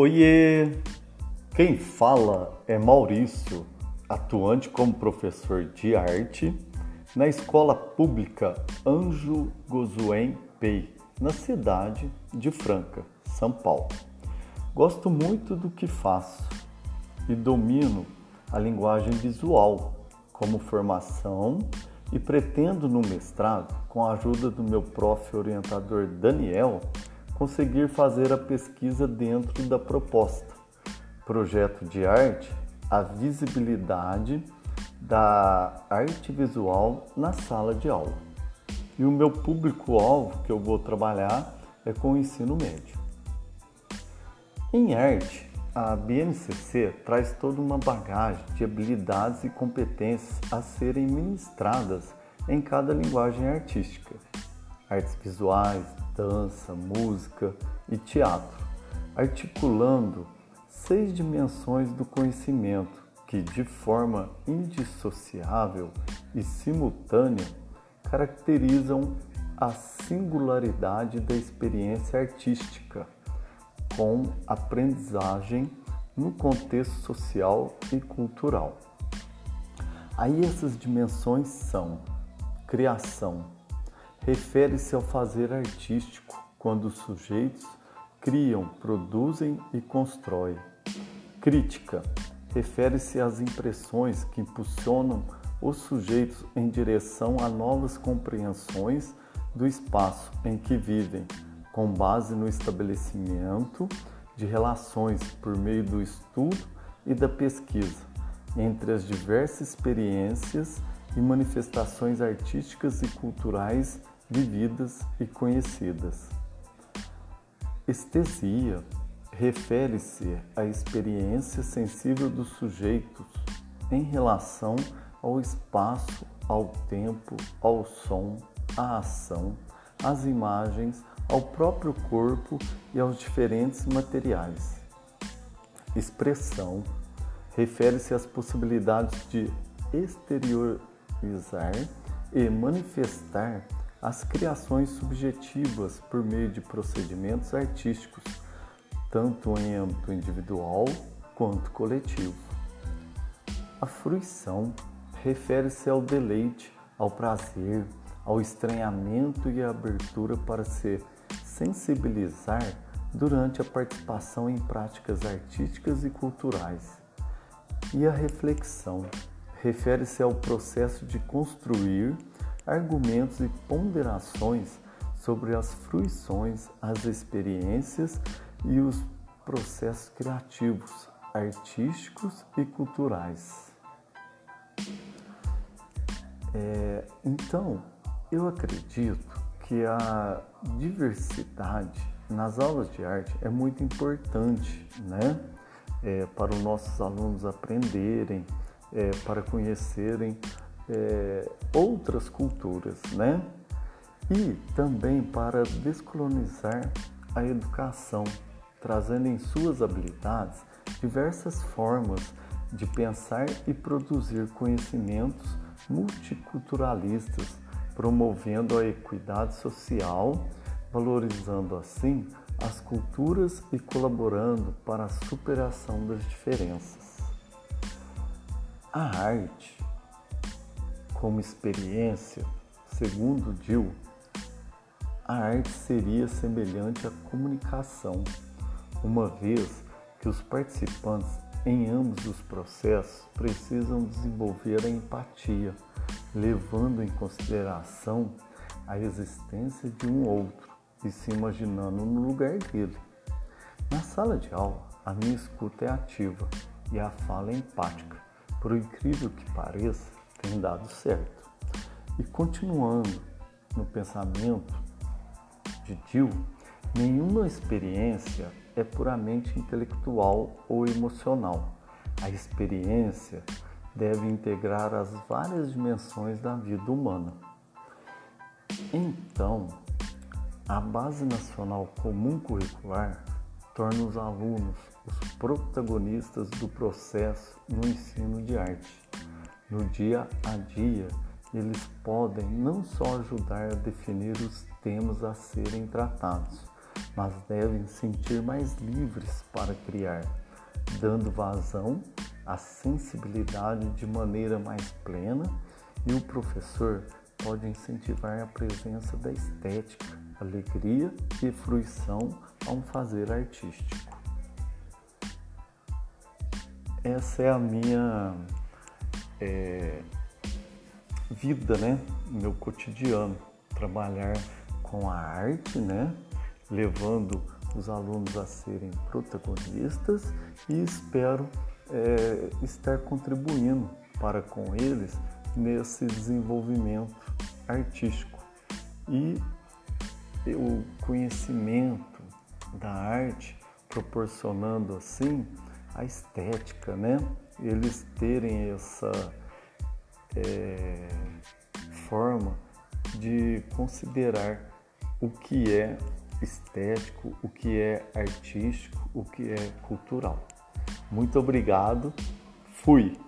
Oiê! Quem fala é Maurício, atuante como professor de arte na Escola Pública Anjo Gozuen Pei, na cidade de Franca, São Paulo. Gosto muito do que faço e domino a linguagem visual como formação e pretendo no mestrado, com a ajuda do meu prof orientador Daniel, conseguir fazer a pesquisa dentro da proposta. Projeto de arte, a visibilidade da arte visual na sala de aula. E o meu público-alvo que eu vou trabalhar é com o ensino médio. Em arte, a BNCC traz toda uma bagagem de habilidades e competências a serem ministradas em cada linguagem artística. Artes visuais, dança, música e teatro, articulando seis dimensões do conhecimento que, de forma indissociável e simultânea, caracterizam a singularidade da experiência artística, com aprendizagem no contexto social e cultural. Aí essas dimensões são criação, refere-se ao fazer artístico, quando os sujeitos criam, produzem e constroem. Crítica refere-se às impressões que impulsionam os sujeitos em direção a novas compreensões do espaço em que vivem, com base no estabelecimento de relações por meio do estudo e da pesquisa entre as diversas experiências e manifestações artísticas e culturais vividas e conhecidas. Estesia refere-se à experiência sensível dos sujeitos em relação ao espaço, ao tempo, ao som, à ação, às imagens, ao próprio corpo e aos diferentes materiais. Expressão refere-se às possibilidades de exteriorizar e manifestar as criações subjetivas por meio de procedimentos artísticos, tanto em âmbito individual quanto coletivo. A fruição refere-se ao deleite, ao prazer, ao estranhamento e à abertura para se sensibilizar durante a participação em práticas artísticas e culturais. E a reflexão refere-se ao processo de construir argumentos e ponderações sobre as fruições, as experiências e os processos criativos, artísticos e culturais. É, então, eu acredito que a diversidade nas aulas de arte é muito importante, né? É, para os nossos alunos aprenderem, é, para conhecerem é, outras culturas, né? E também para descolonizar a educação, trazendo em suas habilidades diversas formas de pensar e produzir conhecimentos multiculturalistas, promovendo a equidade social, valorizando assim as culturas e colaborando para a superação das diferenças. A arte como experiência, segundo Dill, a arte seria semelhante à comunicação, uma vez que os participantes em ambos os processos precisam desenvolver a empatia, levando em consideração a existência de um outro e se imaginando no lugar dele. Na sala de aula, a minha escuta é ativa e a fala é empática. Por incrível que pareça, tem dado certo. E continuando no pensamento de Dill, nenhuma experiência é puramente intelectual ou emocional. A experiência deve integrar as várias dimensões da vida humana. Então, a Base Nacional Comum Curricular torna os alunos os protagonistas do processo no ensino de arte no dia a dia, eles podem não só ajudar a definir os temas a serem tratados, mas devem sentir mais livres para criar, dando vazão à sensibilidade de maneira mais plena, e o professor pode incentivar a presença da estética, alegria e fruição a um fazer artístico. Essa é a minha é, vida, né? Meu cotidiano, trabalhar com a arte, né? Levando os alunos a serem protagonistas e espero é, estar contribuindo para com eles nesse desenvolvimento artístico. E o conhecimento da arte proporcionando assim a estética, né? Eles terem essa é, forma de considerar o que é estético, o que é artístico, o que é cultural. Muito obrigado. Fui.